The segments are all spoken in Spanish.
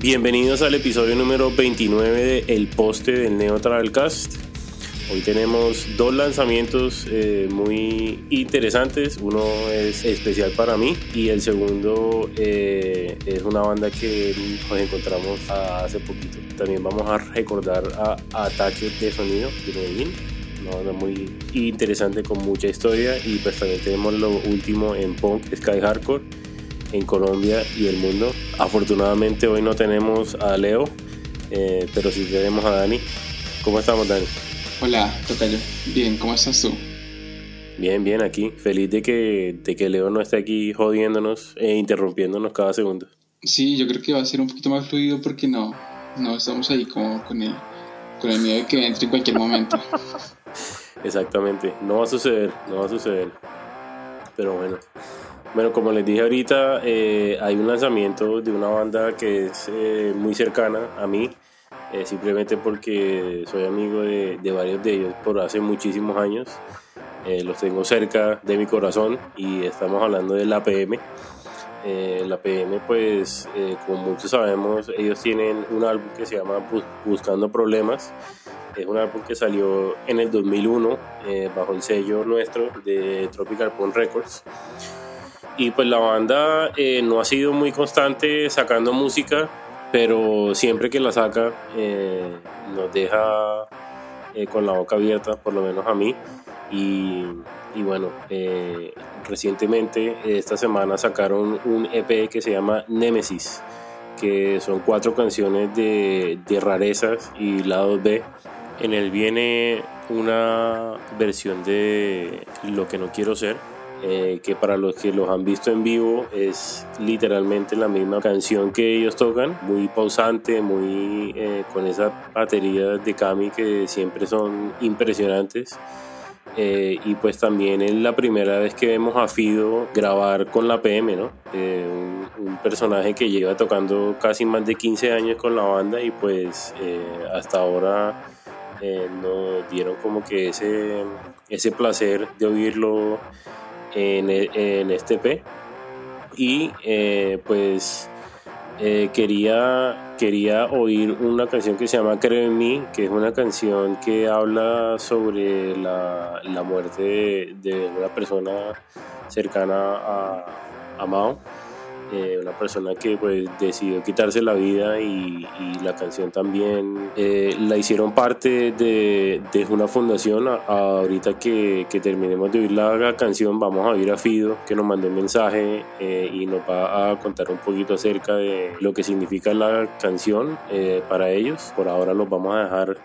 Bienvenidos al episodio número 29 de El Poste del Neo Travelcast. Hoy tenemos dos lanzamientos eh, muy interesantes. Uno es especial para mí y el segundo eh, es una banda que nos encontramos hace poquito. También vamos a recordar a, Ataque de Sonido de Medellín. Una banda muy interesante con mucha historia y pues también tenemos lo último en punk, Sky Hardcore en Colombia y el mundo. Afortunadamente hoy no tenemos a Leo, eh, pero sí tenemos a Dani. ¿Cómo estamos, Dani? Hola, Tocayo. Bien, ¿cómo estás tú? Bien, bien, aquí. Feliz de que, de que Leo no esté aquí jodiéndonos e interrumpiéndonos cada segundo. Sí, yo creo que va a ser un poquito más fluido porque no, no estamos ahí como con el, con el miedo de que entre en cualquier momento. Exactamente, no va a suceder, no va a suceder. Pero bueno. Bueno, como les dije ahorita, eh, hay un lanzamiento de una banda que es eh, muy cercana a mí, eh, simplemente porque soy amigo de, varios de ellos por hace muchísimos años. los tengo cerca de mi corazón y estamos hablando de la PM. la PM, pues, como muchos sabemos, ellos tienen un álbum que se llama Buscando Problemas. Es un álbum que salió en el 2001 bajo el sello nuestro de Tropical Punk Records. Y pues la banda eh, no ha sido muy constante sacando música, pero siempre que la saca eh, nos deja eh, con la boca abierta, por lo menos a mí. Y, y bueno, recientemente esta semana sacaron un EP que se llama Nemesis, que son cuatro canciones de, rarezas y lado B. En él viene una versión de Lo que no quiero ser eh, que para los que los han visto en vivo es literalmente la misma canción que ellos tocan, muy pausante, muy eh, con esas baterías de Kami que siempre son impresionantes. Eh, y pues también es la primera vez que vemos a Fido grabar con la PM, ¿no? un, un, personaje que lleva tocando casi más de 15 años con la banda y pues hasta ahora nos dieron como que ese, ese placer de oírlo en, en este P. Y eh, pues eh, quería, quería oír una canción que se llama Creo en mí, que es una canción que habla sobre la, la muerte de, una persona cercana a, a Mao eh, una persona que pues decidió quitarse la vida y, la canción también eh, la hicieron parte de, de una fundación. ahorita que, que, terminemos de oír la canción vamos a oír a Fido que nos mandó un mensaje eh, y nos va a contar un poquito acerca de lo que significa la canción para ellos. Por ahora los vamos a dejar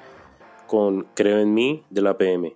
con Creo en mí de la PM.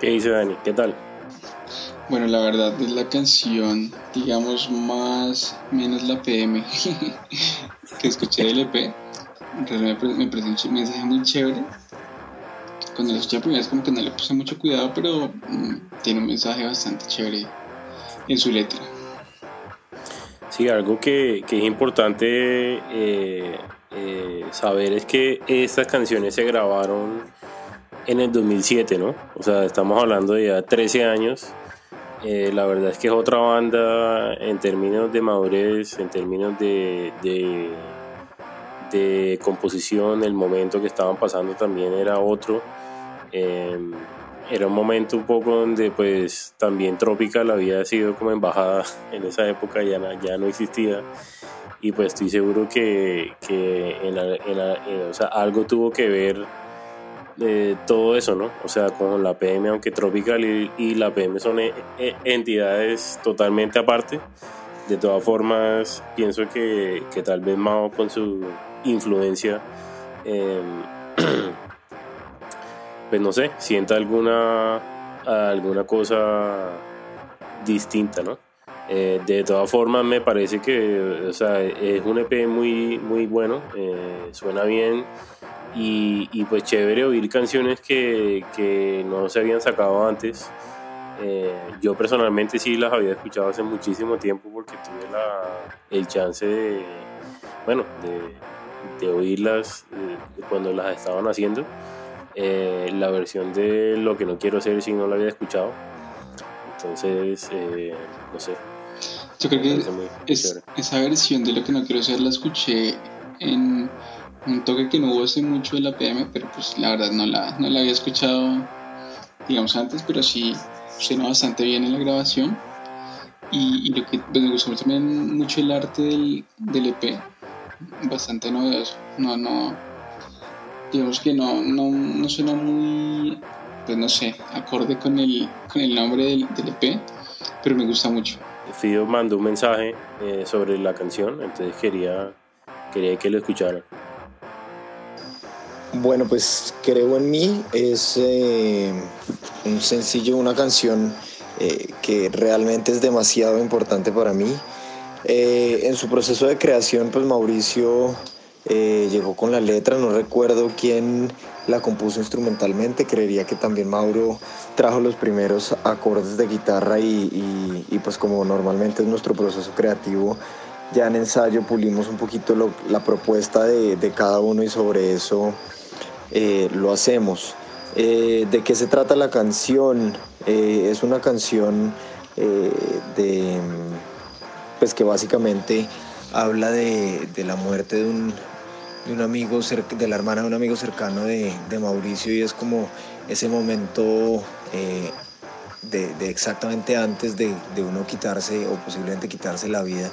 ¿Qué dice Dani? ¿Qué tal? Bueno, la verdad es la canción, digamos, más menos la PM que escuché del EP. Realmente me parece un mensaje muy chévere. Cuando lo escuché la primera vez como que no le puse mucho cuidado, pero mm, tiene un mensaje bastante chévere en su letra. Sí, algo que, que es importante eh, eh, saber es que estas canciones se grabaron en el 2007, ¿no? O sea, estamos hablando de ya 13 años. Eh, la verdad es que es otra banda en términos de madurez, en términos de, de, de composición, el momento que estaban pasando también era otro. Em, era un momento un poco donde pues también Tropical había sido como embajada en esa época, ya, ya no existía y pues estoy seguro que, que en, o sea, algo tuvo que ver de todo eso, ¿no? O sea, con la PM, aunque Tropical y, la PM son e, e, entidades totalmente aparte, de todas formas pienso que, que tal vez Mao con su influencia, em, pues no sé, sienta alguna, alguna cosa distinta, ¿no? Eh, de todas formas, me parece que o sea, es un EP muy, muy bueno, eh, suena bien y, pues chévere oír canciones que, que, no se habían sacado antes. Eh, yo personalmente sí las había escuchado hace muchísimo tiempo porque tuve la, el chance de, bueno, de, de oírlas cuando las estaban haciendo. la versión de Lo que no quiero ser si no la había escuchado. Entonces, no sé, yo creo que es, esa versión de lo que no quiero hacer la escuché en un toque que no hubo hace mucho de la PM, pero pues la verdad no la, no la había escuchado, digamos, antes, pero sí suena bastante bien en la grabación. Y, lo que pues, me gustó también mucho el arte del, del EP, bastante novedoso. No, no, digamos que no, no, no suena muy, pues no sé, acorde con el, con el nombre del, del EP, pero me gusta mucho. Fido mandó un mensaje eh, sobre la canción, entonces quería, quería que lo escucharan. Bueno, pues Creo en mí es eh, un sencillo, una canción eh, que realmente es demasiado importante para mí. en su proceso de creación, pues Mauricio llegó con la letra, no recuerdo quién la compuso instrumentalmente, creería que también Mauro trajo los primeros acordes de guitarra y, pues como normalmente es nuestro proceso creativo, ya en ensayo pulimos un poquito la propuesta de, cada uno y sobre eso eh, lo hacemos. Eh, ¿De qué se trata la canción? Eh, es una canción de, pues que básicamente habla de, la muerte de un, de un amigo, de la hermana de un amigo cercano de, de Mauricio y es como ese momento eh, de, exactamente antes de, uno quitarse o posiblemente quitarse la vida.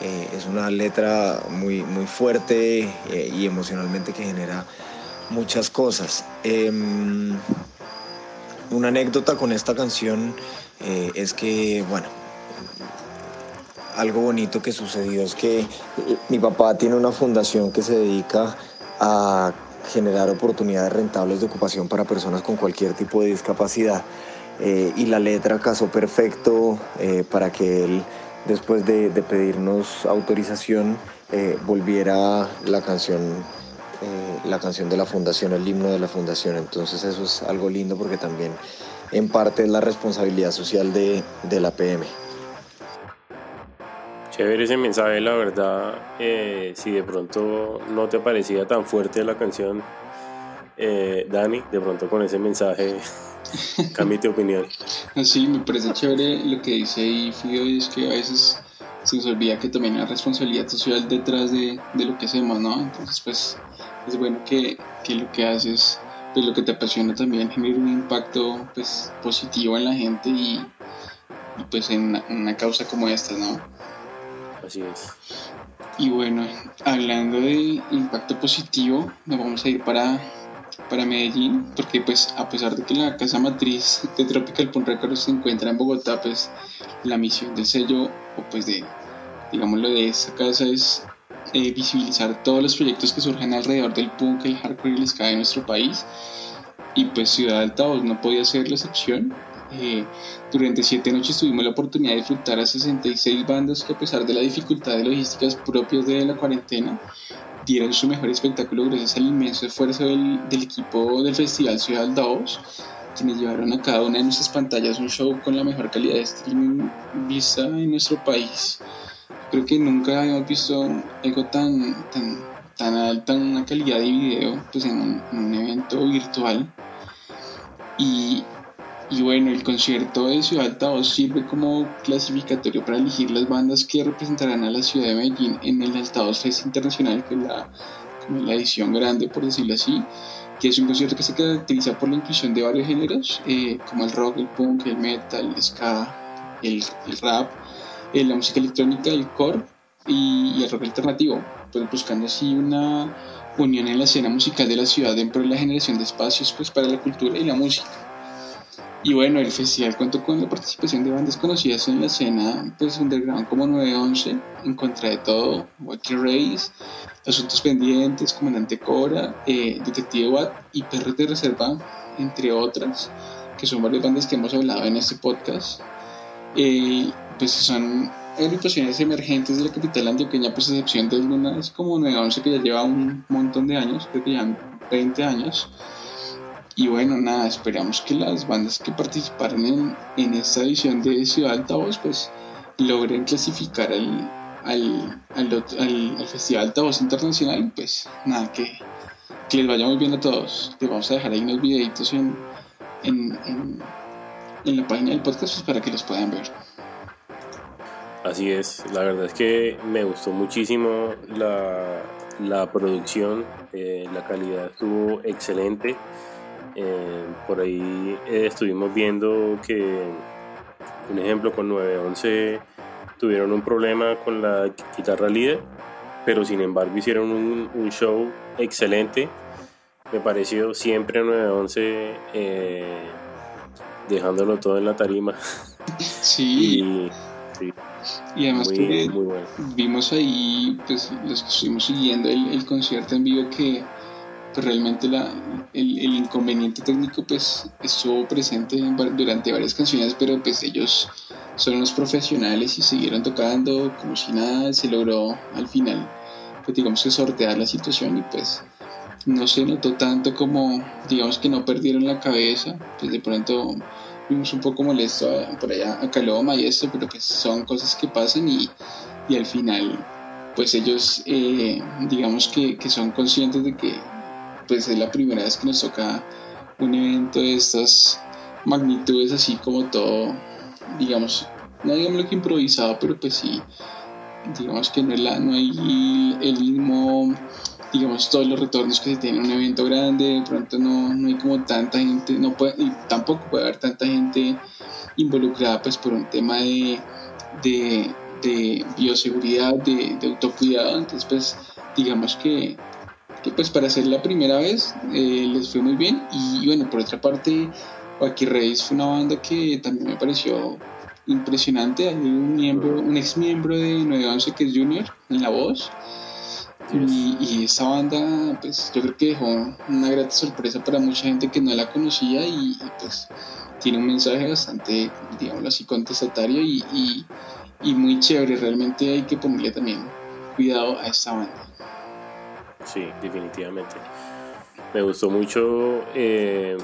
Eh, es una letra muy, muy fuerte eh, y emocionalmente que genera muchas cosas. Em, una anécdota con esta canción es que, bueno, algo bonito que sucedió es que mi papá tiene una fundación que se dedica a generar oportunidades rentables de ocupación para personas con cualquier tipo de discapacidad. Eh, y la letra casó perfecto eh, para que él, después de, pedirnos autorización, eh, volviera la canción, la canción de la fundación, el himno de la fundación. Entonces eso es algo lindo porque también en parte es la responsabilidad social de la PM. Chévere ese mensaje, la verdad. Eh, si de pronto no te parecía tan fuerte la canción, eh, Dani, de pronto con ese mensaje cambie tu opinión. Sí, me parece chévere lo que dice ahí Fido, es que a veces se nos olvida que también hay responsabilidad social detrás de, lo que hacemos, ¿no? Entonces, pues es bueno que, lo que haces, pues lo que te apasiona también genere un impacto pues positivo en la gente y, pues en una causa como esta, ¿no? Así es. Y bueno, hablando de impacto positivo, nos vamos a ir para, para Medellín, porque pues a pesar de que la casa matriz de Tropical Punk Records se encuentra en Bogotá, pues la misión del sello, o pues de, digámoslo, de esta casa es eh, visibilizar todos los proyectos que surgen alrededor del punk, el hardcore y el ska de nuestro país. y pues Ciudad Altavoz no podía ser la excepción. Eh, durante siete noches tuvimos la oportunidad de disfrutar a 66 bandas que a pesar de la dificultad de logísticas propias de la cuarentena, dieron su mejor espectáculo gracias al inmenso esfuerzo del, del equipo del Festival Ciudad Altavoz, quienes llevaron a cada una de nuestras pantallas un show con la mejor calidad de streaming vista en nuestro país. Creo que nunca habíamos visto algo tan, tan, tan alta, una calidad de video pues en un, en un evento virtual. Y, y bueno, el concierto de Ciudad Altavoz sirve como clasificatorio para elegir las bandas que representarán a la ciudad de Medellín en el Altavoz Fest Internacional, que es la, la edición grande, por decirlo así, que es un concierto que se caracteriza por la inclusión de varios géneros, eh, como el rock, el punk, el metal, el ska, el, rap, eh, la música electrónica, el core y, y el rock alternativo, pues buscando así una unión en la escena musical de la ciudad dentro de la generación de espacios pues, para la cultura y la música. Y bueno, el festival contó con la participación de bandas conocidas en la escena pues, underground como 911, En Contra de Todo, Wacky Race, Asuntos Pendientes, Comandante Cora, eh, Detective Watt y Perros de Reserva, entre otras, que son varias bandas que hemos hablado en este podcast. Eh, pues son agrupaciones emergentes de la capital antioqueña, pues a excepción de algunas como 911 que ya lleva un montón de años, creo que ya 20 años y bueno, nada, esperamos que las bandas que participaron en, esta edición de Ciudad Altavoz pues logren clasificar al, al, al, al, Festival Altavoz Internacional. Pues nada, que, que, les vaya muy bien a todos. Les vamos a dejar ahí unos videitos en, en, en, en la página del podcast pues, para que los puedan ver. Así es, la verdad es que me gustó muchísimo la, la producción, eh, la calidad estuvo excelente. Eh, por ahí eh, estuvimos viendo que, un ejemplo, con 911 tuvieron un problema con la guitarra líder, pero sin embargo hicieron un, show excelente. Me pareció siempre 911 eh, dejándolo todo en la tarima. Sí. y, y además que vimos ahí, pues los que estuvimos siguiendo el concierto en vivo que pues realmente el, el, inconveniente técnico pues estuvo presente durante varias canciones, pero pues ellos son unos profesionales y siguieron tocando como si nada, se logró al final, pues digamos que sortear la situación y pues no se notó tanto como digamos que no perdieron la cabeza, pues de pronto vimos un poco molesto por allá a Caloma y esto, pero pues son cosas que pasan y, y al final pues ellos eh, digamos que, que son conscientes de que pues es la primera vez que nos toca un evento de estas magnitudes, así como todo, digamos, no digamos lo que improvisado, pero pues sí, digamos que no, la, no hay el mismo, digamos, todos los retornos que se tiene en un evento grande, de pronto no, no hay como tanta gente, no puede, y tampoco puede haber tanta gente involucrada pues por un tema de, de, de bioseguridad, de, de autocuidado, entonces pues digamos que que pues para ser la primera vez eh, les fue muy bien. Y, bueno, por otra parte, Wacky Race fue una banda que también me pareció impresionante, hay un miembro, un ex miembro de 911 que es Junior en la voz. Y, y esa banda pues yo creo que dejó una grata sorpresa para mucha gente que no la conocía y, pues tiene un mensaje bastante, digámoslo así, contestatario y muy chévere. Realmente hay que ponerle también cuidado a esta banda sí, definitivamente. Me gustó mucho, eh,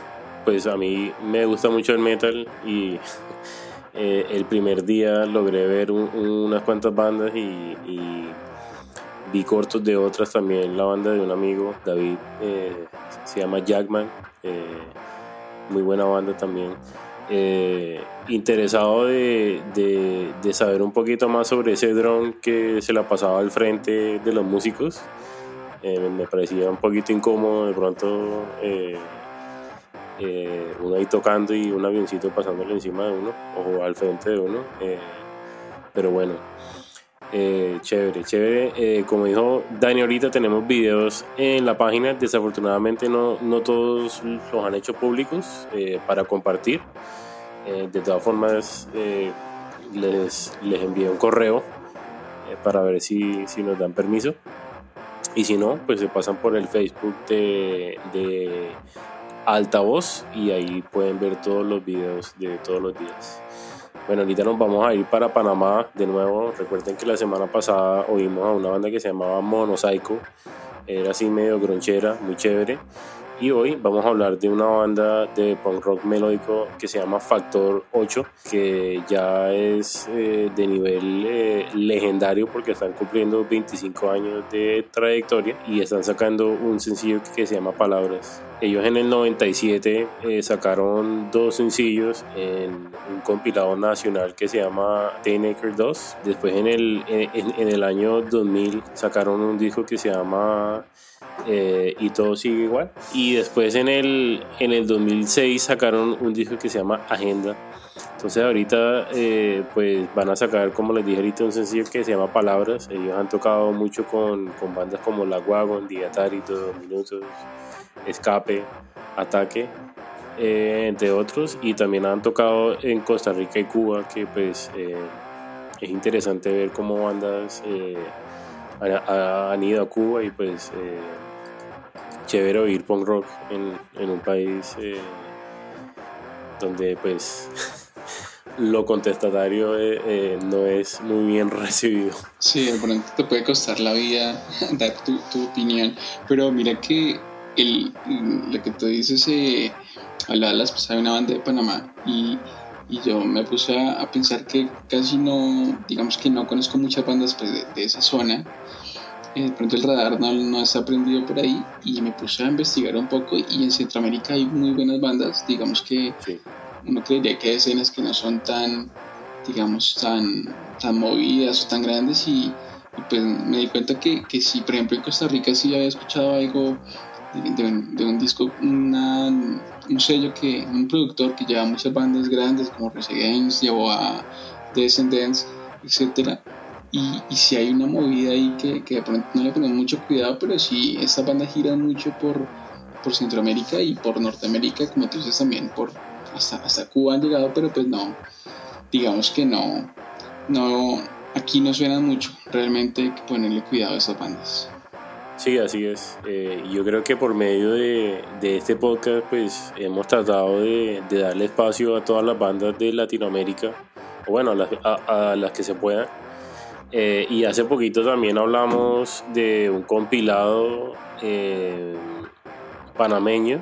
pues a mí me gusta mucho el metal y eh, el primer día logré ver unas cuantas bandas y, vi cortos de otras también, la banda de un amigo, David, eh, se llama Jackman, muy buena banda también. interesado de, de, saber un poquito más sobre ese dron que se la pasaba al frente de los músicos. Eh, me parecía un poquito incómodo de pronto eh, eh, uno ahí tocando y un avioncito pasándole encima de uno o al frente de uno. pero bueno, chévere, chévere. como dijo Dani ahorita, tenemos videos en la página. Desafortunadamente no, no todos los han hecho públicos para compartir. de todas formas, les, les envié un correo para ver si, si nos dan permiso. Y si no, pues se pasan por el Facebook de, Altavoz y ahí pueden ver todos los videos de todos los días. Bueno, ahorita nos vamos a ir para Panamá de nuevo. Recuerden que la semana pasada oímos a una banda que se llamaba Monosaico. Era así medio gronchera, muy chévere. Y hoy vamos a hablar de una banda de punk rock melódico que se llama Factor 8, que ya es eh, de nivel eh, legendario porque están cumpliendo 25 años de trayectoria y están sacando un sencillo que se llama Palabras. Ellos en el 97 eh, sacaron dos sencillos en un compilado nacional que se llama Acre 2. Después en el, en, en el año 2000 sacaron un disco que se llama eh, y todo sigue igual. Y después en el, en el 2006 sacaron un disco que se llama Agenda. Entonces ahorita eh, pues van a sacar, como les dije ahorita, un sencillo que se llama Palabras. Ellos han tocado mucho con, con bandas como La Wagon, Diatari, Dos Minutos, Escape, Ataque, eh, entre otros. Y también han tocado en Costa Rica y Cuba, que pues es interesante ver cómo bandas han, ido a Cuba y pues chévere oír punk rock en, en un país eh, donde pues lo contestatario eh, eh, no es muy bien recibido. Sí, de pronto te puede costar la vida dar tu, tu opinión, pero mira que el, lo que tú dices, eh, hablaba las de una banda de Panamá y, y yo me puse a, pensar que casi no, digamos que no conozco muchas bandas pues, de, de esa zona eh, de pronto el radar no, no está aprendido por ahí y me puse a investigar un poco y en Centroamérica hay muy buenas bandas, digamos que uno creería que hay escenas que no son tan, digamos, tan, tan movidas o tan grandes y, pues me di cuenta que, que si por ejemplo en Costa Rica sí había escuchado algo de, un disco, una, un sello que, un productor que lleva muchas bandas grandes como Residence, llevó a Descendants, etcétera y, y si hay una movida ahí que, que de pronto no le ponemos mucho cuidado, pero sí, esta banda gira mucho por, por Centroamérica y por Norteamérica, como tú dices también, por hasta, hasta Cuba han llegado, pero pues no, digamos que no, no, aquí no suena mucho, realmente hay que ponerle cuidado a esas bandas. Sí, así es. Eh, yo creo que por medio de, de, este podcast, pues hemos tratado de, darle espacio a todas las bandas de Latinoamérica, o bueno, a las, a las que se puedan eh, y hace poquito también hablamos de un compilado eh, panameño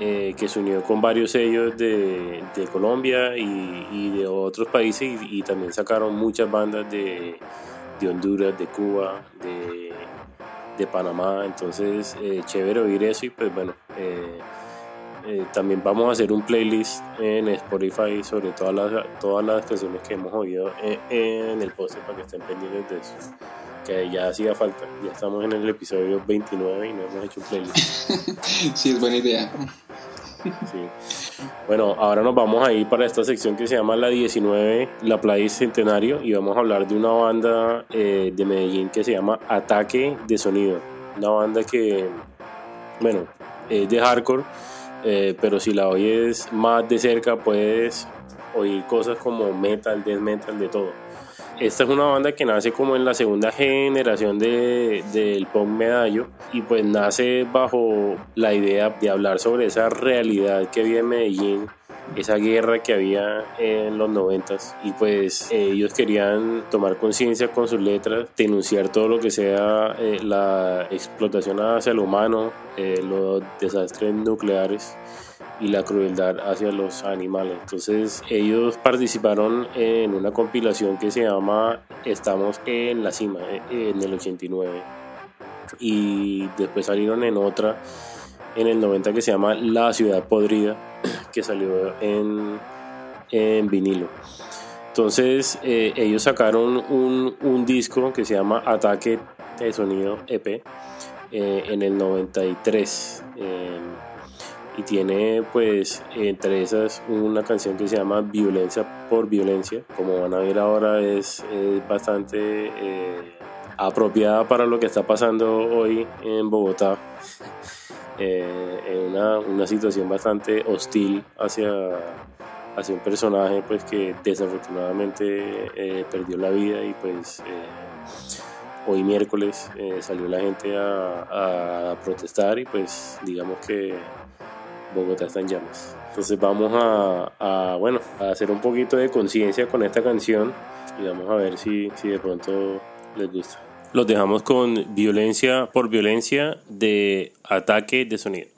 eh, que se unió con varios sellos de, de Colombia y, y, de otros países y, también sacaron muchas bandas de, de Honduras, de Cuba, de, de Panamá. Entonces, chévere oír eso y pues bueno. Eh, también vamos a hacer un playlist en Spotify sobre todas las, todas las canciones que hemos oído en, el post para que estén pendientes de eso. Que ya hacía falta. Ya estamos en el episodio 29 y no hemos hecho un playlist. sí, es buena idea. Bueno, ahora nos vamos a ir para esta sección que se llama La 19, la playlist centenario, y vamos a hablar de una banda eh, de Medellín que se llama Ataque de Sonido. Una banda que, bueno, es de hardcore eh, pero si la oyes más de cerca puedes oír cosas como metal, death de todo. Esta es una banda que nace como en la segunda generación del de, punk medallo y pues nace bajo la idea de hablar sobre esa realidad que en Medellín esa guerra que había en los noventas y pues ellos querían tomar conciencia con sus letras, denunciar todo lo que sea eh, la explotación hacia el humano, eh, los desastres nucleares y la crueldad hacia los animales. Entonces ellos participaron en una compilación que se llama Estamos en la cima eh, en el 89 y después salieron en otra en el 90 que se llama La Ciudad Podrida, que salió en, vinilo. Entonces eh, ellos sacaron un, disco que se llama Ataque de Sonido EP eh, en el 93 eh, y tiene pues entre esas una canción que se llama Violencia por Violencia. Como van a ver ahora es, es bastante apropiada para lo que está pasando hoy en Bogotá eh, en una, una, situación bastante hostil hacia, hacia un personaje pues que desafortunadamente eh, perdió la vida y pues eh, hoy miércoles salió la gente a, a, protestar y pues digamos que Bogotá está en llamas. Entonces vamos a, bueno, a hacer un poquito de conciencia con esta canción y vamos a ver si, si de pronto les gusta. Los dejamos con violencia por violencia de ataque de sonido.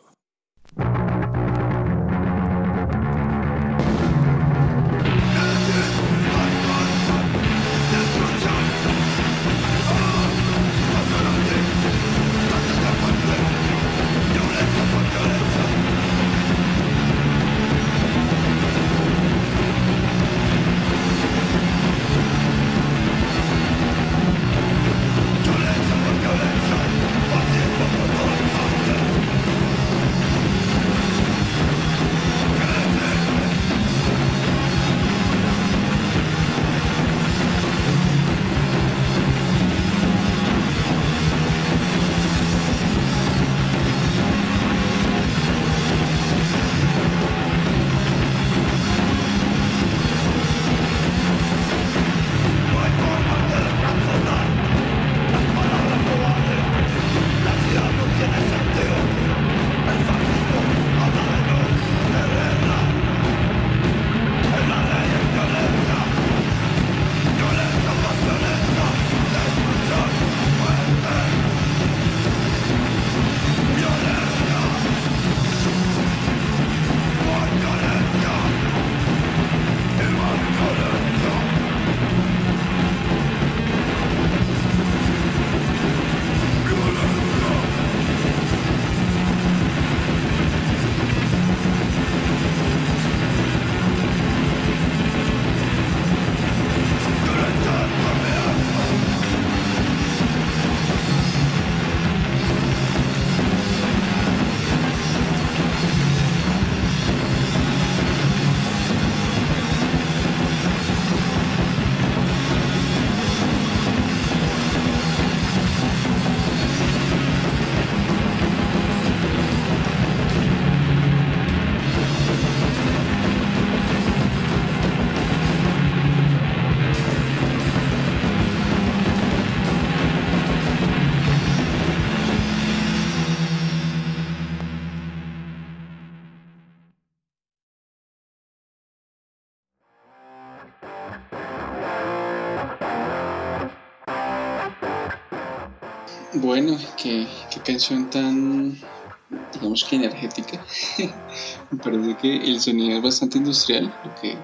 Bueno, qué, canción tan, digamos que energética. Me parece que el sonido es bastante industrial, lo que,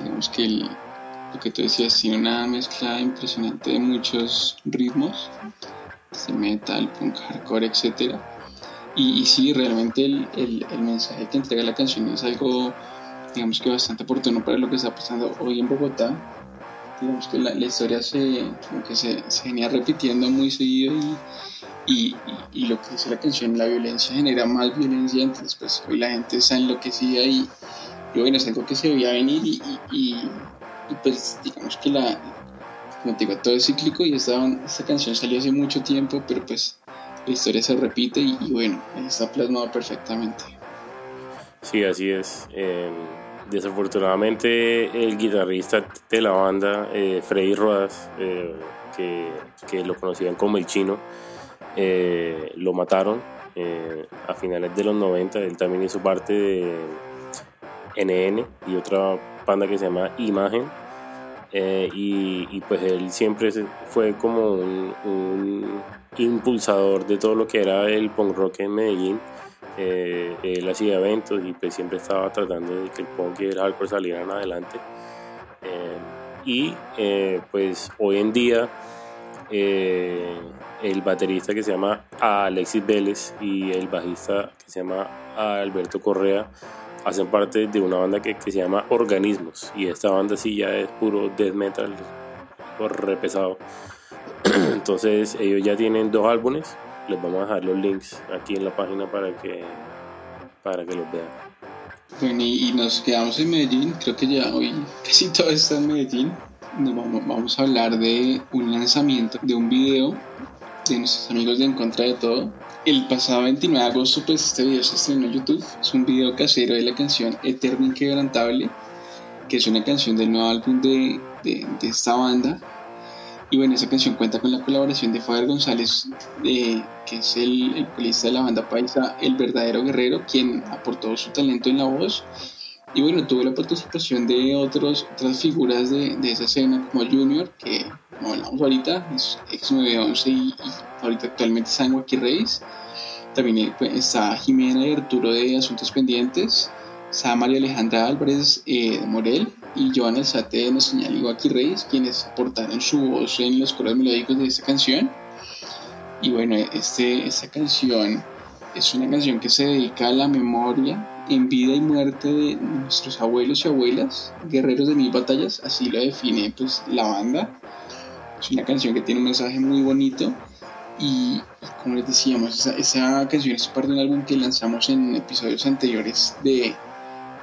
digamos que lo que tú decías, tiene una mezcla impresionante de muchos ritmos, metal, punk, hardcore, etc. Y, y sí, realmente el, el, el, mensaje que entrega la canción es algo, digamos que bastante oportuno para lo que está pasando hoy en Bogotá digamos que la, historia se, como que se, se, venía repitiendo muy seguido y, y, lo que dice la canción, la violencia genera más violencia, entonces pues hoy la gente está enloquecida y, y bueno, es algo que se veía venir y, pues digamos que la, como te digo, todo es cíclico y esta, esta canción salió hace mucho tiempo, pero pues la historia se repite y, bueno, ahí está plasmado perfectamente. Sí, así es. Eh Desafortunadamente el guitarrista de la banda, eh, Freddy Rodas, eh, que, lo conocían como el chino, eh, lo mataron a finales de los 90. Él también hizo parte de NN y otra banda que se llama Imagen. Y, pues él siempre fue como un impulsador de todo lo que era el punk rock en Medellín eh, él hacía eventos y pues siempre estaba tratando de que el punk y el hardcore salieran adelante. Eh, y eh, pues hoy en día el baterista que se llama Alexis Vélez y el bajista que se llama Alberto Correa hacen parte de una banda que, que se llama Organismos y esta banda sí ya es puro death metal, re pesado. Entonces ellos ya tienen dos álbumes les vamos a dejar los links aquí en la página para que, para que los vean. Bueno, y, nos quedamos en Medellín, creo que ya hoy casi todo está en Medellín. Vamos, vamos a hablar de un lanzamiento de un video de nuestros amigos de En Contra de Todo. El pasado 29 de agosto, pues este video se estrenó en YouTube. Es un video casero de la canción Eterno Inquebrantable, que es una canción del nuevo álbum de, de, de esta banda Y bueno, esa canción cuenta con la colaboración de Faber González, que es el, el de la banda paisa El Verdadero Guerrero, quien aportó su talento en la voz. Y bueno, tuvo la participación de otros, otras figuras de, de esa escena, como Junior, que como hablamos ahorita, es ex 911 y, y ahorita actualmente en Wacky Reyes. También eh, pues, está Jimena y Arturo de Asuntos Pendientes. Está María Alejandra Álvarez eh, de Morel y Joana Alzate de Nuestra Señal Iguaki Reyes, quienes aportaron su voz en los coros melódicos de esta canción. Y bueno, este, esta canción es una canción que se dedica a la memoria en vida y muerte de nuestros abuelos y abuelas, guerreros de mil batallas, así lo define pues la banda. Es una canción que tiene un mensaje muy bonito y, como les decíamos, esa, canción es parte de un álbum que lanzamos en episodios anteriores de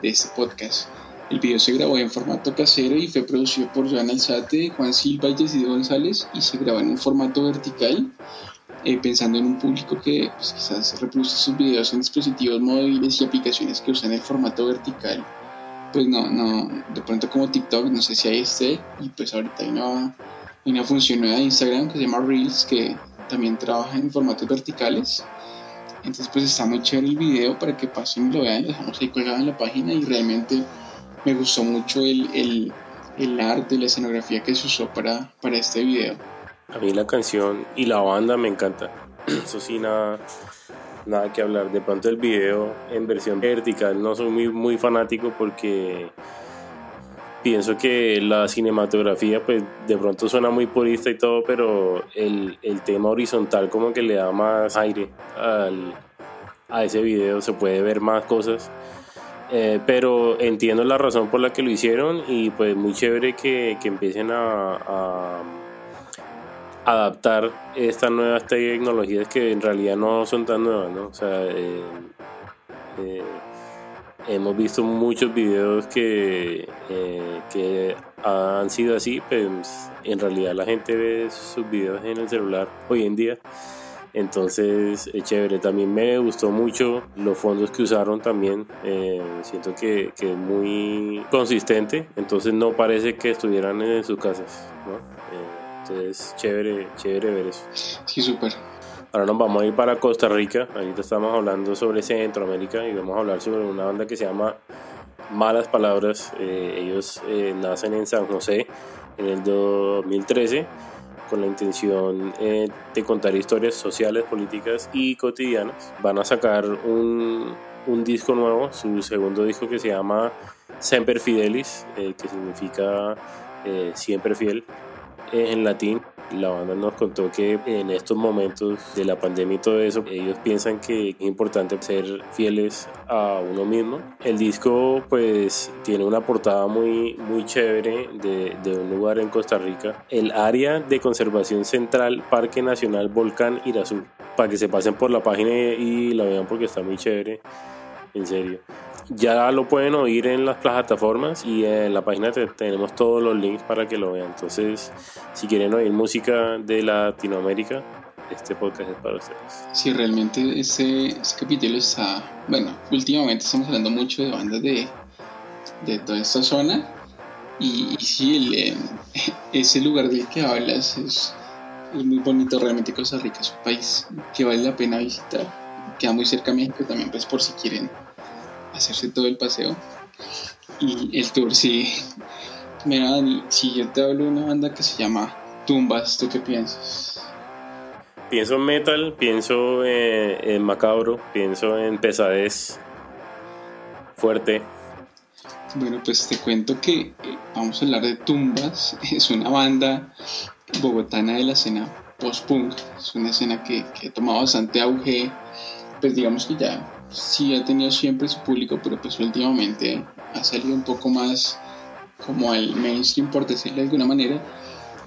este podcast. El video se grabó en formato casero y fue producido por Joan Alzate, Juan Silva y Jessido González y se grabó en un formato vertical, eh, pensando en un público que pues, quizás reproduce sus videos en dispositivos móviles y aplicaciones que usan el formato vertical. Pues no, no, de pronto como TikTok, no sé si hay este, y pues ahorita hay una, hay una función nueva de Instagram que se llama Reels, que también trabaja en formatos verticales. Entonces pues está muy chévere el video para que pasen y lo vean, lo dejamos ahí colgado en la página y realmente me gustó mucho el, el, el arte y la escenografía que se usó para, para este video. A mí la canción y la banda me encanta. Eso sí, nada, nada que hablar. De pronto el video en versión vertical no soy muy, muy fanático porque pienso que la cinematografía pues de pronto suena muy purista y todo, pero el, el tema horizontal como que le da más aire al, a ese video, se puede ver más cosas. Eh, pero entiendo la razón por la que lo hicieron y pues muy chévere que, que empiecen a, adaptar estas nuevas tecnologías que en realidad no son tan nuevas, ¿no? O sea, eh, eh, hemos visto muchos videos que, que han sido así, pues en realidad la gente ve sus videos en el celular hoy en día entonces, es chévere. También me gustó mucho los fondos que usaron también. Eh, siento que, es muy consistente. Entonces, no parece que estuvieran en sus casas. ¿no? Eh, entonces, chévere, chévere ver eso. Sí, súper. Ahora nos vamos a ir para Costa Rica. Ahorita estamos hablando sobre Centroamérica y vamos a hablar sobre una banda que se llama Malas Palabras. Eh, ellos nacen en San José en el 2013 con la intención eh, de contar historias sociales, políticas y cotidianas. Van a sacar un, un disco nuevo, su segundo disco que se llama Semper Fidelis, eh, que significa eh, siempre fiel en latín. La banda nos contó que en estos momentos de la pandemia y todo eso, ellos piensan que es importante ser fieles a uno mismo. El disco pues tiene una portada muy, muy chévere de, de un lugar en Costa Rica, el área de conservación central Parque Nacional Volcán Irazú, para que se pasen por la página y la vean porque está muy chévere, en serio. Ya lo pueden oír en las plataformas y en la página tenemos todos los links para que lo vean. Entonces, si quieren oír música de Latinoamérica, este podcast es para ustedes. Sí, realmente ese, capítulo está, bueno, últimamente estamos hablando mucho de bandas de, de toda esta zona y, sí, el, eh, ese lugar del que hablas es, es, muy bonito, realmente Costa Rica es un país que vale la pena visitar, queda muy cerca a México también, pues por si quieren hacerse todo el paseo. Y el tour, sí. Mira, Dani, si yo te hablo de una banda que se llama Tumbas, ¿tú qué piensas? Pienso en metal, pienso en, macabro, pienso en pesadez fuerte. Bueno, pues te cuento que eh, vamos a hablar de Tumbas. Es una banda bogotana de la escena post-punk. Es una escena que, que ha tomado bastante auge. Pues digamos que ya sí ha tenido siempre su público, pero pues últimamente ha salido un poco más como al mainstream, por decirlo de alguna manera.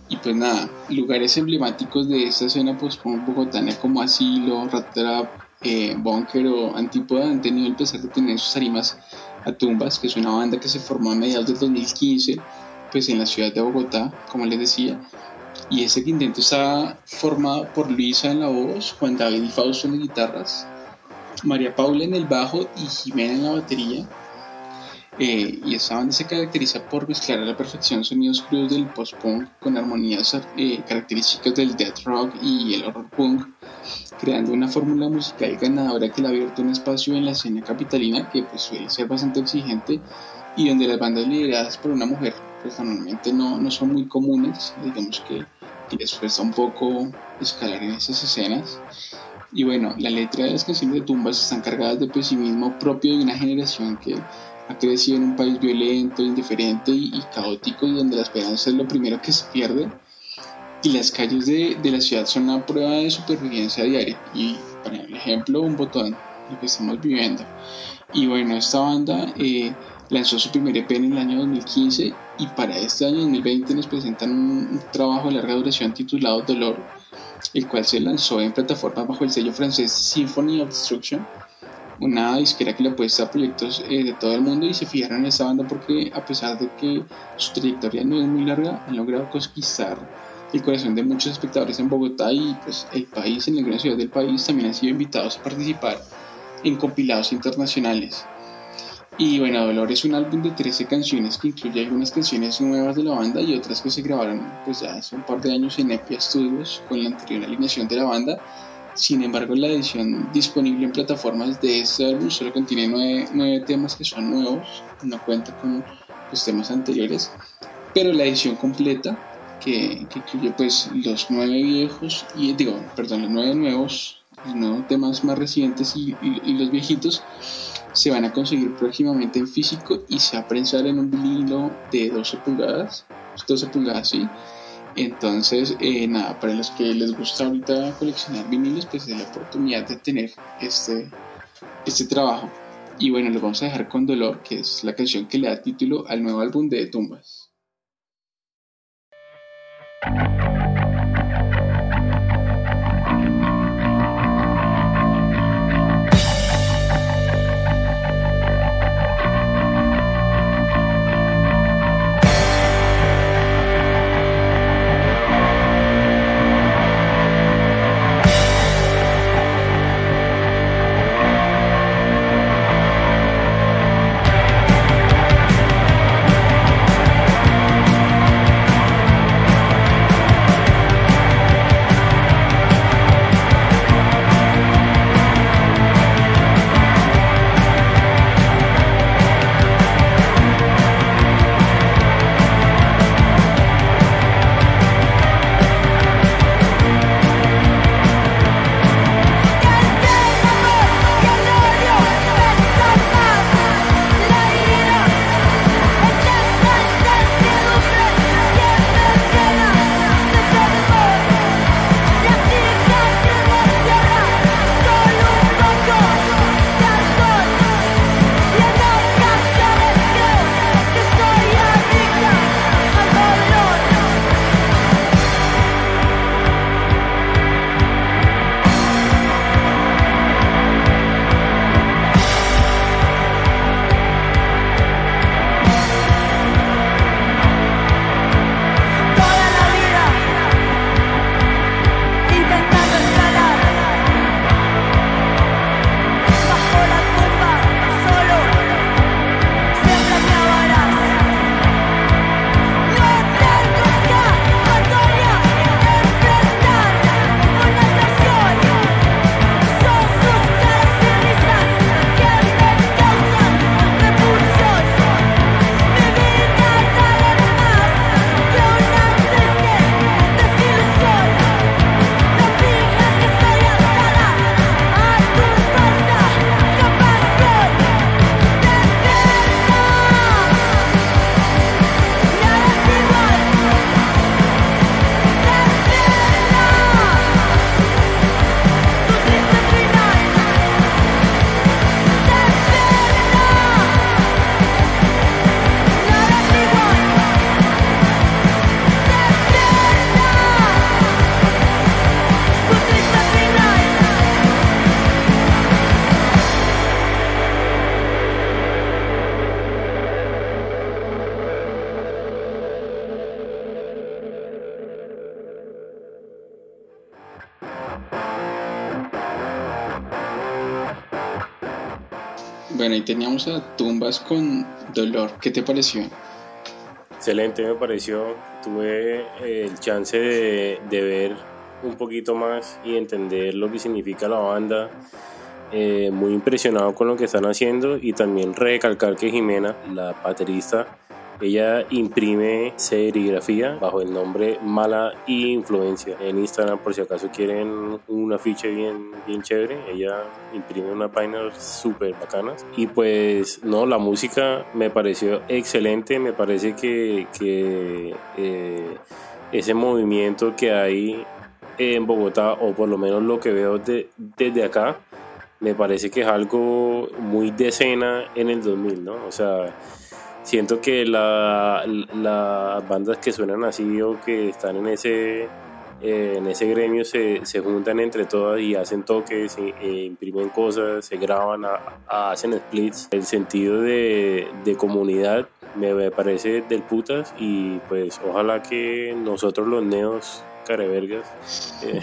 Y pues nada, lugares emblemáticos de esta escena pues como bogotana como Asilo, Ratrap, eh, Bunker o Antípoda han tenido el placer de tener sus tarimas a Tumbas, que es una banda que se formó a mediados del 2015 pues en la ciudad de Bogotá, como les decía. Y ese quinteto está formado por Luisa en la voz, Juan David y Fausto en las guitarras, María Paula en el bajo y Jimena en la batería. Eh, y esta banda se caracteriza por mezclar a la perfección sonidos crudos del post-punk con armonías eh, características del death rock y el horror punk, creando una fórmula musical ganadora que le ha abierto un espacio en la escena capitalina que pues, suele ser bastante exigente y donde las bandas lideradas por una mujer pues normalmente no, no son muy comunes, digamos que, que les cuesta un poco escalar en esas escenas. Y bueno, la letra de las canciones de tumbas están cargadas de pesimismo propio de una generación que ha crecido en un país violento, indiferente y, caótico donde la esperanza es lo primero que se pierde. Y las calles de, de, la ciudad son una prueba de supervivencia diaria. Y, por ejemplo, un botón, lo que estamos viviendo. Y bueno, esta banda eh, lanzó su primer EP en el año 2015 y para este año 2020 nos presentan un, trabajo de larga duración titulado Dolor, el cual se lanzó en plataforma bajo el sello francés Symphony of Destruction una disquera que le apuesta a proyectos eh, de todo el mundo y se fijaron en esta banda porque a pesar de que su trayectoria no es muy larga, han logrado conquistar el corazón de muchos espectadores en Bogotá y pues el país, en algunas ciudades del país, también han sido invitados a participar en compilados internacionales. Y bueno, Dolor es un álbum de 13 canciones que incluye algunas canciones nuevas de la banda y otras que se grabaron pues ya hace un par de años en Epia Studios con la anterior alineación de la banda. Sin embargo, la edición disponible en plataformas de este álbum solo contiene nueve, temas que son nuevos, no cuenta con los temas anteriores, pero la edición completa, que, incluye pues los nueve viejos, y digo, perdón, los nueve nuevos, los nuevos temas más recientes y, los viejitos, se van a conseguir próximamente en físico y se va a prensar en un vinilo de 12 pulgadas, 12 pulgadas, sí, entonces, eh, nada, para los que les gusta ahorita coleccionar vinilos, pues es la oportunidad de tener este, este trabajo. Y bueno, lo vamos a dejar con Dolor, que es la canción que le da título al nuevo álbum de Tumbas. Bueno, y teníamos a Tumbas con Dolor. ¿Qué te pareció? Excelente, me pareció. Tuve el chance de, de ver un poquito más y entender lo que significa la banda. Eh, muy impresionado con lo que están haciendo y también recalcar que Jimena, la baterista, ella imprime serigrafía bajo el nombre Mala Influencia en Instagram por si acaso quieren una ficha bien, bien chévere. Ella imprime una página súper bacanas. Y pues no, la música me pareció excelente. Me parece que, eh, ese movimiento que hay en Bogotá, o por lo menos lo que veo desde acá, me parece que es algo muy de escena en el 2000, ¿no? O sea, siento que las bandas que suenan así o que están en ese, eh, en ese gremio se, se, juntan entre todas y hacen toques, e, imprimen cosas, se graban, hacen splits. El sentido de, de comunidad me, parece del putas y pues ojalá que nosotros los neos carevergas eh,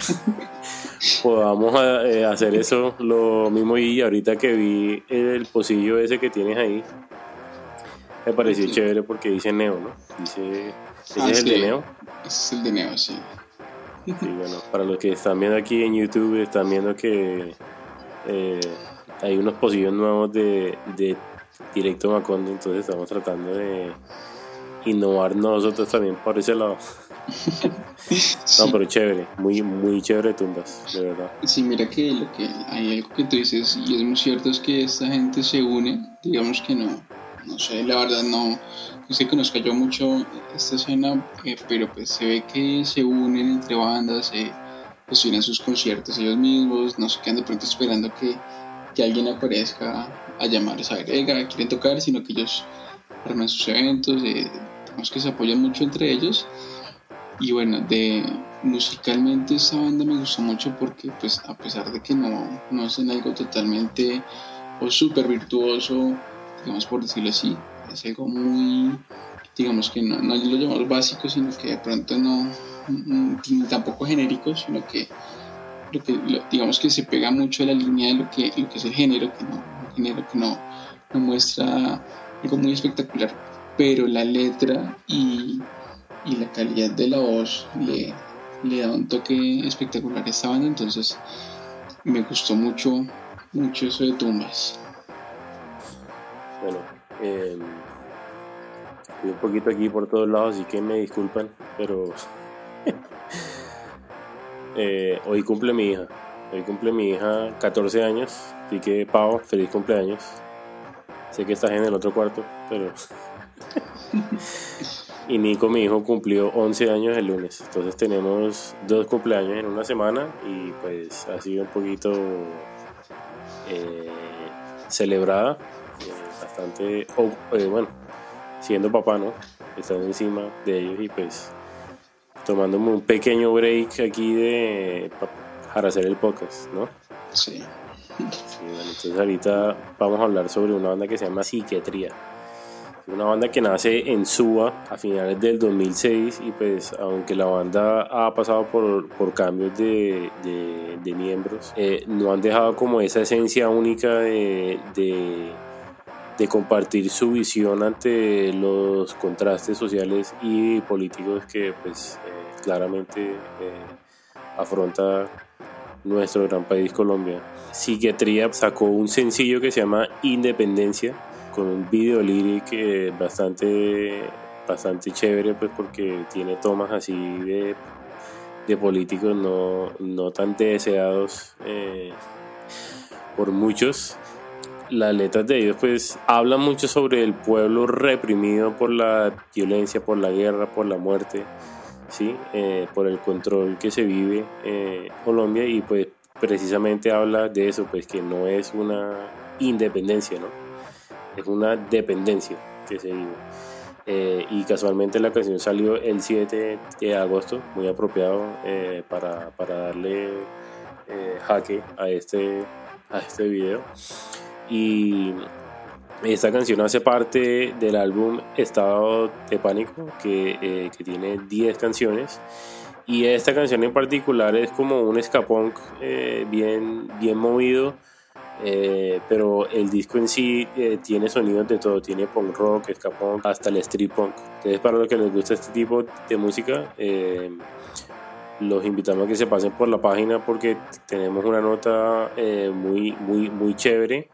podamos eh, hacer eso lo mismo y ahorita que vi el pocillo ese que tienes ahí me pareció chévere porque dice Neo, ¿no? Dice, ¿ese ah, es el de Neo? Ese es el de Neo, sí. Sí, bueno, para los que están viendo aquí en YouTube, están viendo que eh, hay unos pocillos nuevos de, de Directo Macondo, entonces estamos tratando de innovar nosotros también por ese lado. No, pero chévere, muy, muy chévere tumbas, de verdad. Sí, mira que lo que hay algo que tú dices y es muy cierto es que esta gente se une, digamos que no, no sé, la verdad no, no sé que nos cayó mucho esta escena, eh, pero pues se ve que se unen entre bandas, se suenan sus conciertos ellos mismos, no se quedan de pronto esperando que, que alguien aparezca a llamar a saber, quieren tocar, sino que ellos arman sus eventos, eh, digamos que se apoyan mucho entre ellos. Y bueno, de musicalmente esta banda me gustó mucho porque pues a pesar de que no, no hacen algo totalmente o súper virtuoso digamos por decirlo así, es algo muy, digamos que no, no lo llamamos básico, sino que de pronto no, ni tampoco genérico, sino que digamos que se pega mucho a la línea de lo que, lo que es el género, que no, género que no, no muestra algo muy espectacular, pero la letra y, y la calidad de la voz le, le da un toque espectacular a esta banda, entonces me gustó mucho, mucho eso de tumbas. Bueno, eh, estoy un poquito aquí por todos lados, así que me disculpan, pero eh, hoy cumple mi hija. Hoy cumple mi hija 14 años, así que Pau, feliz cumpleaños. Sé que estás en el otro cuarto, pero... y Nico, mi hijo, cumplió 11 años el lunes. Entonces tenemos dos cumpleaños en una semana y pues ha sido un poquito eh, celebrada bastante, eh, bueno, siendo papá, ¿no? Estando encima de ellos y pues tomándome un pequeño break aquí de para hacer el podcast, ¿no? Sí. entonces ahorita vamos a hablar sobre una banda que se llama Psiquiatría. Una banda que nace en Suba a finales del 2006 y pues aunque la banda ha pasado por, por cambios de, de, miembros, eh, no han dejado como esa esencia única de, de de compartir su visión ante los contrastes sociales y políticos que pues eh, claramente eh, afronta nuestro gran país Colombia. Psiquiatría sacó un sencillo que se llama Independencia con un video lyric eh, bastante bastante chévere pues porque tiene tomas así de, de políticos no, no tan deseados por muchos las letras de ellos pues hablan mucho sobre el pueblo reprimido por la violencia, por la guerra, por la muerte, ¿sí? Eh, por el control que se vive eh, Colombia y pues precisamente habla de eso, pues que no es una independencia, ¿no? Es una dependencia que se vive. Eh, y casualmente la canción salió el 7 de agosto, muy apropiado para, para, darle jaque a este, a este video. Y esta canción hace parte del álbum Estado de Pánico, que, eh, que tiene 10 canciones. Y esta canción en particular es como un escapón eh, bien, bien movido, Eh, pero el disco en sí eh, tiene sonidos de todo, tiene punk rock, punk, hasta el street punk. Entonces para los que les gusta este tipo de música, eh, los invitamos a que se pasen por la página porque tenemos una nota muy, muy, muy chévere,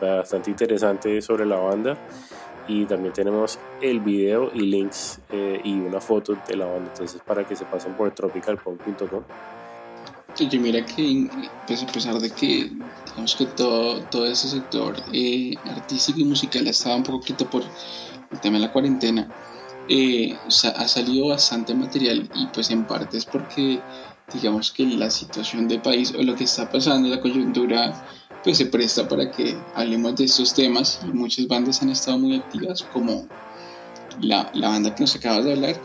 bastante interesante sobre la banda y también tenemos el video y links y una foto de la banda. Entonces para que se pasen por tropicalpunk.com yo mira que pues a pesar de que digamos que todo, todo ese sector eh, artístico y musical estaba un poco quieto por el tema de la cuarentena, eh, ha salido bastante material y pues en parte es porque digamos que la situación del país o lo que está pasando, la coyuntura, pues se presta para que hablemos de estos temas. Y muchas bandas han estado muy activas como la, la banda que nos acabas de hablar.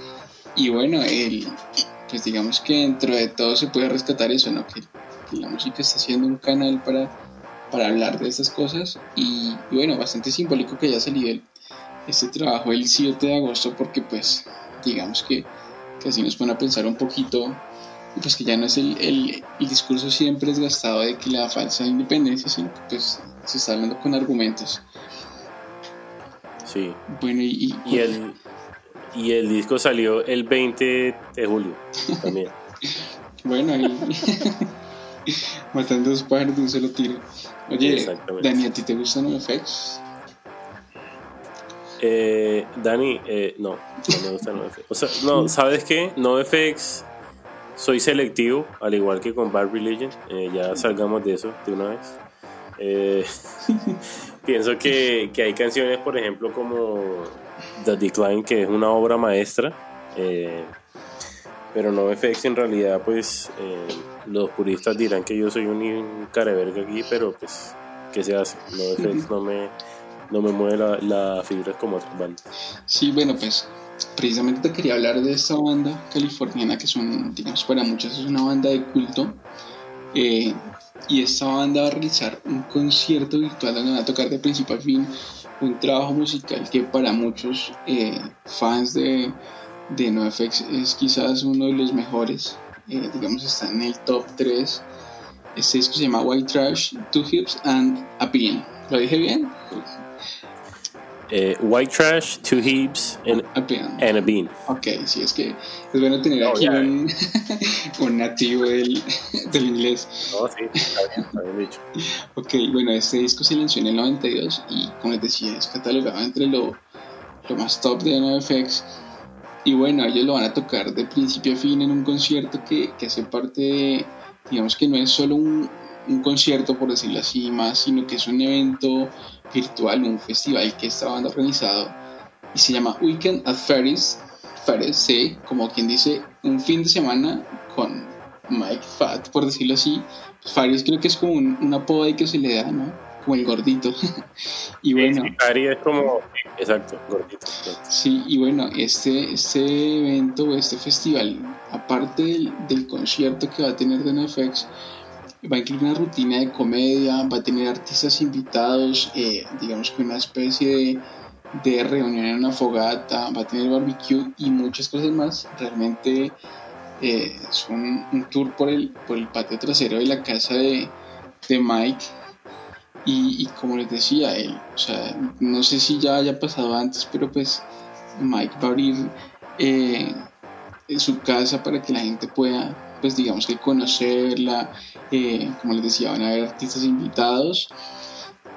Y bueno, el, pues digamos que dentro de todo se puede rescatar eso, ¿no? Que, la música está siendo un canal para, para hablar de estas cosas. Y, bueno, bastante simbólico que haya salido este trabajo el 7 de agosto porque pues digamos que, que así nos pone a pensar un poquito pues que ya no es el, el, discurso siempre desgastado de que la falsa independencia, sino que pues se está hablando con argumentos. Sí. Bueno, y, y, el, y el disco salió el 20 de julio también. bueno, ahí. matando dos pájaros de un solo tiro. Oye, Dani, ¿a ti te gustan NoFX? Eh, Dani, eh, no, no me gusta NoFX. O sea, no, ¿sabes qué? NoFX soy selectivo, al igual que con Bad Religion. Eh, ya salgamos de eso de una vez. Eh, pienso que, que hay canciones, por ejemplo, como The Decline, que es una obra maestra. Eh, pero no FX en realidad, pues los puristas dirán que yo soy un careverga aquí, pero pues, ¿qué se hace? No FX no me, no me mueve la, la fibra como otras bandas. Sí, bueno, pues precisamente te quería hablar de esta banda californiana que son, digamos, para muchos es una banda de culto. Eh, y esta banda va a realizar un concierto virtual donde va a tocar de principio a fin un trabajo musical que para muchos eh, fans de, de NoFX es quizás uno de los mejores, eh, digamos está en el top 3. Este disco se llama White Trash, Two Hips and a Bean. ¿Lo dije bien? Eh, white trash, two heaps, and a, bean. and a bean. Ok, sí, es que es bueno tener oh, aquí un, un, nativo del, del, inglés. No, sí, está bien, está bien dicho. Ok, bueno, este disco se lanzó en el 92 y, como les decía, es catalogado entre lo, lo más top de NoFX. Y bueno, ellos lo van a tocar de principio a fin en un concierto que, que hace parte de, digamos que no es solo un, un concierto, por decirlo así, más, sino que es un evento virtual, un festival que esta banda ha organizado y se llama Weekend at Ferris. Ferris, sí, como quien dice, un fin de semana con Mike Fat, por decirlo así. Ferris creo que es como un, un apodo que se le da, ¿no? Como el gordito. y bueno. Sí, es como, exacto, gordito. Sí, y bueno, este, este evento o este festival, aparte del, del concierto que va a tener de NFX, va a incluir una rutina de comedia, va a tener artistas invitados, eh, digamos que una especie de, reunión en una fogata, va a tener barbecue y muchas cosas más. Realmente eh, es un, tour por el, por el patio trasero de la casa de, Mike. Y, como les decía, él, o sea, no sé si ya haya pasado antes, pero pues Mike va a abrir eh, su casa para que la gente pueda pues digamos que conocerla, eh, como les decía, van a haber artistas invitados.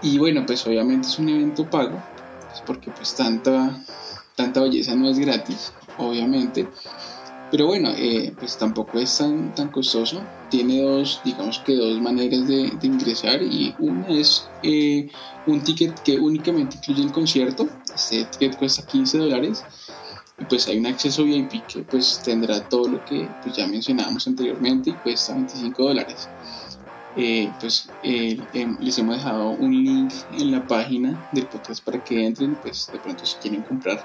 Y bueno, pues obviamente es un evento pago, pues porque pues tanta, tanta belleza no es gratis, obviamente, pero bueno, eh, pues tampoco es tan, tan costoso, tiene dos, digamos que dos maneras de, ingresar y una es eh, un ticket que únicamente incluye el concierto, este ticket cuesta 15 dólares pues hay un acceso VIP que pues tendrá todo lo que pues ya mencionábamos anteriormente y cuesta 25 dólares. Eh, pues em, les hemos dejado un link en la página del podcast para que entren pues de pronto si quieren comprar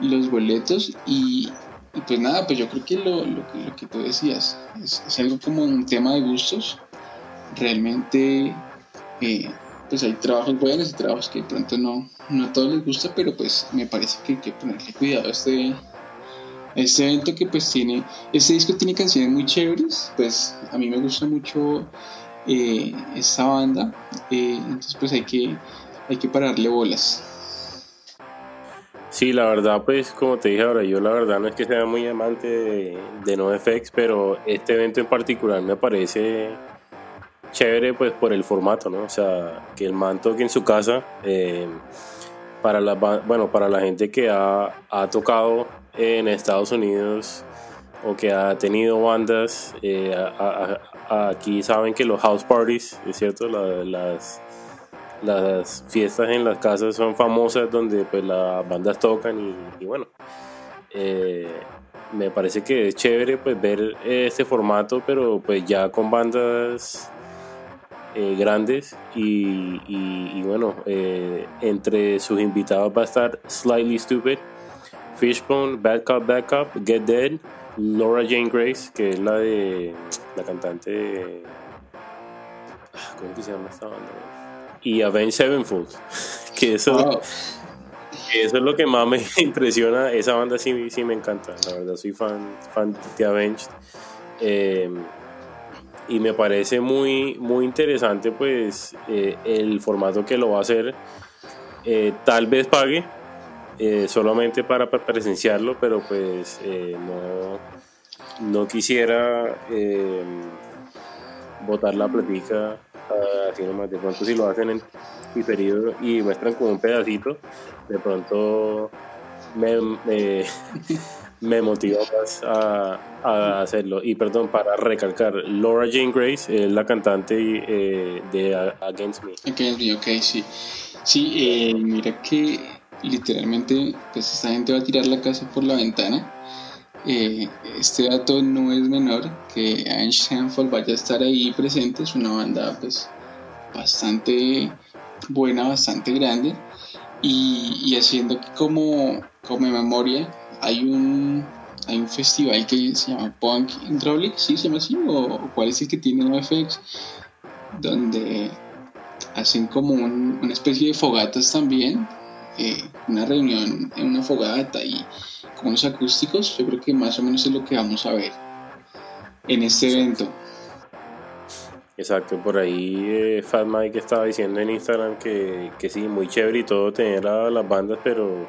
los boletos y, pues nada pues yo creo que lo, lo, que tú decías es, es, algo como un tema de gustos realmente eh, pues hay trabajos buenos y trabajos que de pronto no, no a todos les gusta, pero pues me parece que hay que ponerle cuidado a este, este evento que pues tiene, este disco tiene canciones muy chéveres, pues a mí me gusta mucho eh, esta banda, eh, entonces pues hay que, hay que pararle bolas. Sí, la verdad, pues como te dije ahora, yo la verdad no es que sea muy amante de, de NoFX, pero este evento en particular me parece chévere pues por el formato, ¿no? O sea, que el man toque en su casa. Eh, para la, bueno, para la gente que ha, ha, tocado en Estados Unidos o que ha tenido bandas, eh, aquí saben que los house parties, es cierto, las, las fiestas en las casas son famosas donde pues las bandas tocan y, bueno, eh, me parece que es chévere pues ver este formato, pero pues ya con bandas eh, grandes y, bueno, eh, entre sus invitados va a estar Slightly Stupid, Fishbone, Bad Cop, Bad Cop, Get Dead, Laura Jane Grace, que es la de la cantante... Ah, ¿Cómo que se llama esta banda? Y Avenged Sevenfold, que eso... eso es lo que más me impresiona. Esa banda sí, sí me encanta. La verdad, soy fan, fan de Avenged. Eh, y me parece muy, muy interesante pues eh, el formato que lo va a hacer. Eh, tal vez pague eh, solamente para, presenciarlo, pero pues no, no quisiera botar la platica así nomás. De pronto si lo hacen en diferido y muestran como un pedacito, de pronto me, motivó más a, hacerlo. Y perdón, para recalcar, Laura Jane Grace es la cantante eh, de Against Me. Against Me, ok, sí. Sí, eh, mira que literalmente pues esta gente va a tirar la casa por la ventana. Eh, este dato no es menor, que Sanford vaya a estar ahí presente, es una banda pues bastante buena, bastante grande y, y haciendo como, como memoria hay un, hay un festival que se llama Punk Hydraulic, ¿sí se llama así? ¿O, cuál es el que tiene NoFX? Donde hacen como una especie de fogatas también, eh, una reunión en una fogata y con unos acústicos, yo creo que más o menos es lo que vamos a ver en este evento. Exacto, por ahí eh, Fat Mike estaba diciendo en Instagram que, que sí, muy chévere y todo tener a las bandas, pero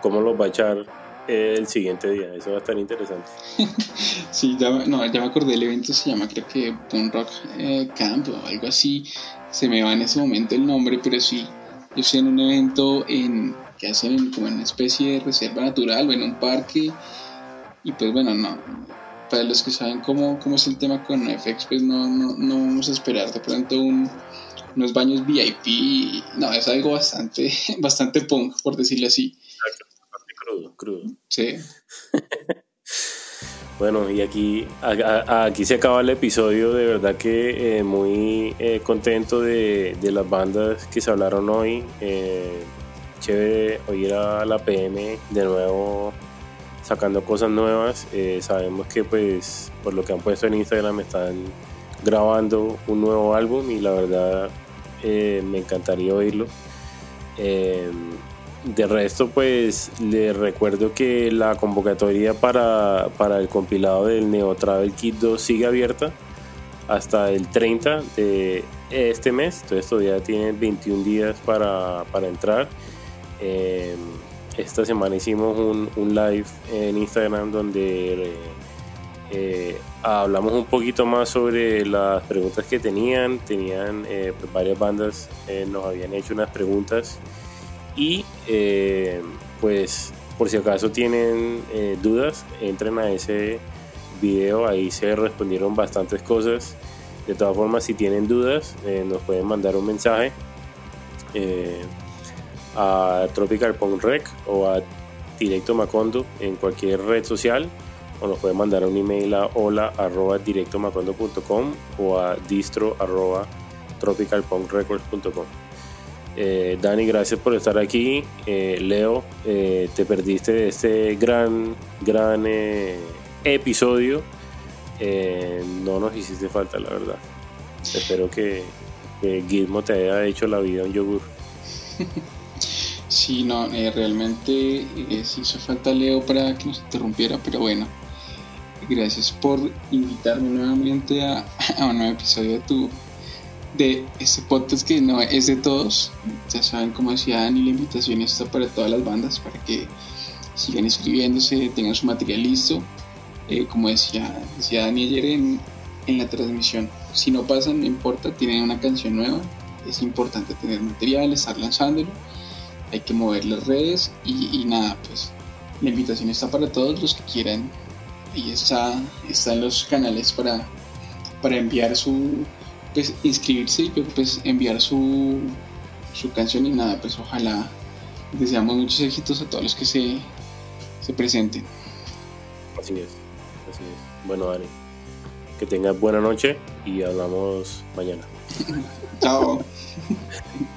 ¿cómo los va a echar el siguiente día. Eso va a estar interesante. sí, ya, no, ya me acordé del evento, se llama creo que Punk Rock eh, Camp o algo así. Se me va en ese momento el nombre, pero sí, yo estoy en un evento en, que hacen como en una especie de reserva natural o en un parque. Y pues bueno, no. Para los que saben cómo, cómo es el tema con FX, pues no, no, no vamos a esperar de pronto un, unos baños VIP. No, es algo bastante, bastante punk, por decirlo así crudo, Sí. bueno, y aquí, aquí se acaba el episodio. De verdad que eh, muy eh, contento de, las bandas que se hablaron hoy. Eh, chévere oír a la PM de nuevo sacando cosas nuevas. sabemos que pues por lo que han puesto en Instagram están grabando un nuevo álbum y la verdad me encantaría oírlo. De resto, pues les recuerdo que la convocatoria para, el compilado del Neo Travel Kit 2 sigue abierta hasta el 30 de este mes. Entonces todavía tienen 21 días para, entrar. Em, esta semana hicimos un, live en Instagram donde eh, hablamos un poquito más sobre las preguntas que tenían. Tenían eh, pues, varias bandas, eh, nos habían hecho unas preguntas y eh, pues por si acaso tienen eh, dudas, entren a ese video, ahí se respondieron bastantes cosas. De todas formas, si tienen dudas, eh, nos pueden mandar un mensaje a Tropical Punk Rec o a Directo Macondo en cualquier red social o nos pueden mandar un email a hola arroba directomacondo.com o a distro arroba. Eh, Dani, gracias por estar aquí. Eh, Leo, eh, te perdiste de este gran, gran episodio. no nos hiciste falta, la verdad. Espero que, Gizmo te haya hecho la vida un yogur. Sí, no, realmente sí hizo falta Leo para que nos interrumpiera, pero bueno, gracias por invitarme nuevamente a, a un nuevo episodio de tu de este podcast que no es de todos. Ya saben, como decía Dani, la invitación está para todas las bandas, para que sigan inscribiéndose, tengan su material listo. Eh, como decía, decía Dani ayer en, en la transmisión, si no pasan, no importa, tienen una canción nueva, es importante tener material, estar lanzándolo, hay que mover las redes y, nada, pues la invitación está para todos los que quieran. Ahí está, están los canales para, para enviar su, pues inscribirse y pues enviar su, su canción y nada, pues ojalá deseamos muchos éxitos a todos los que se, se presenten. Así es, así es. Bueno, Dani, que tengas buena noche y hablamos mañana. Chao.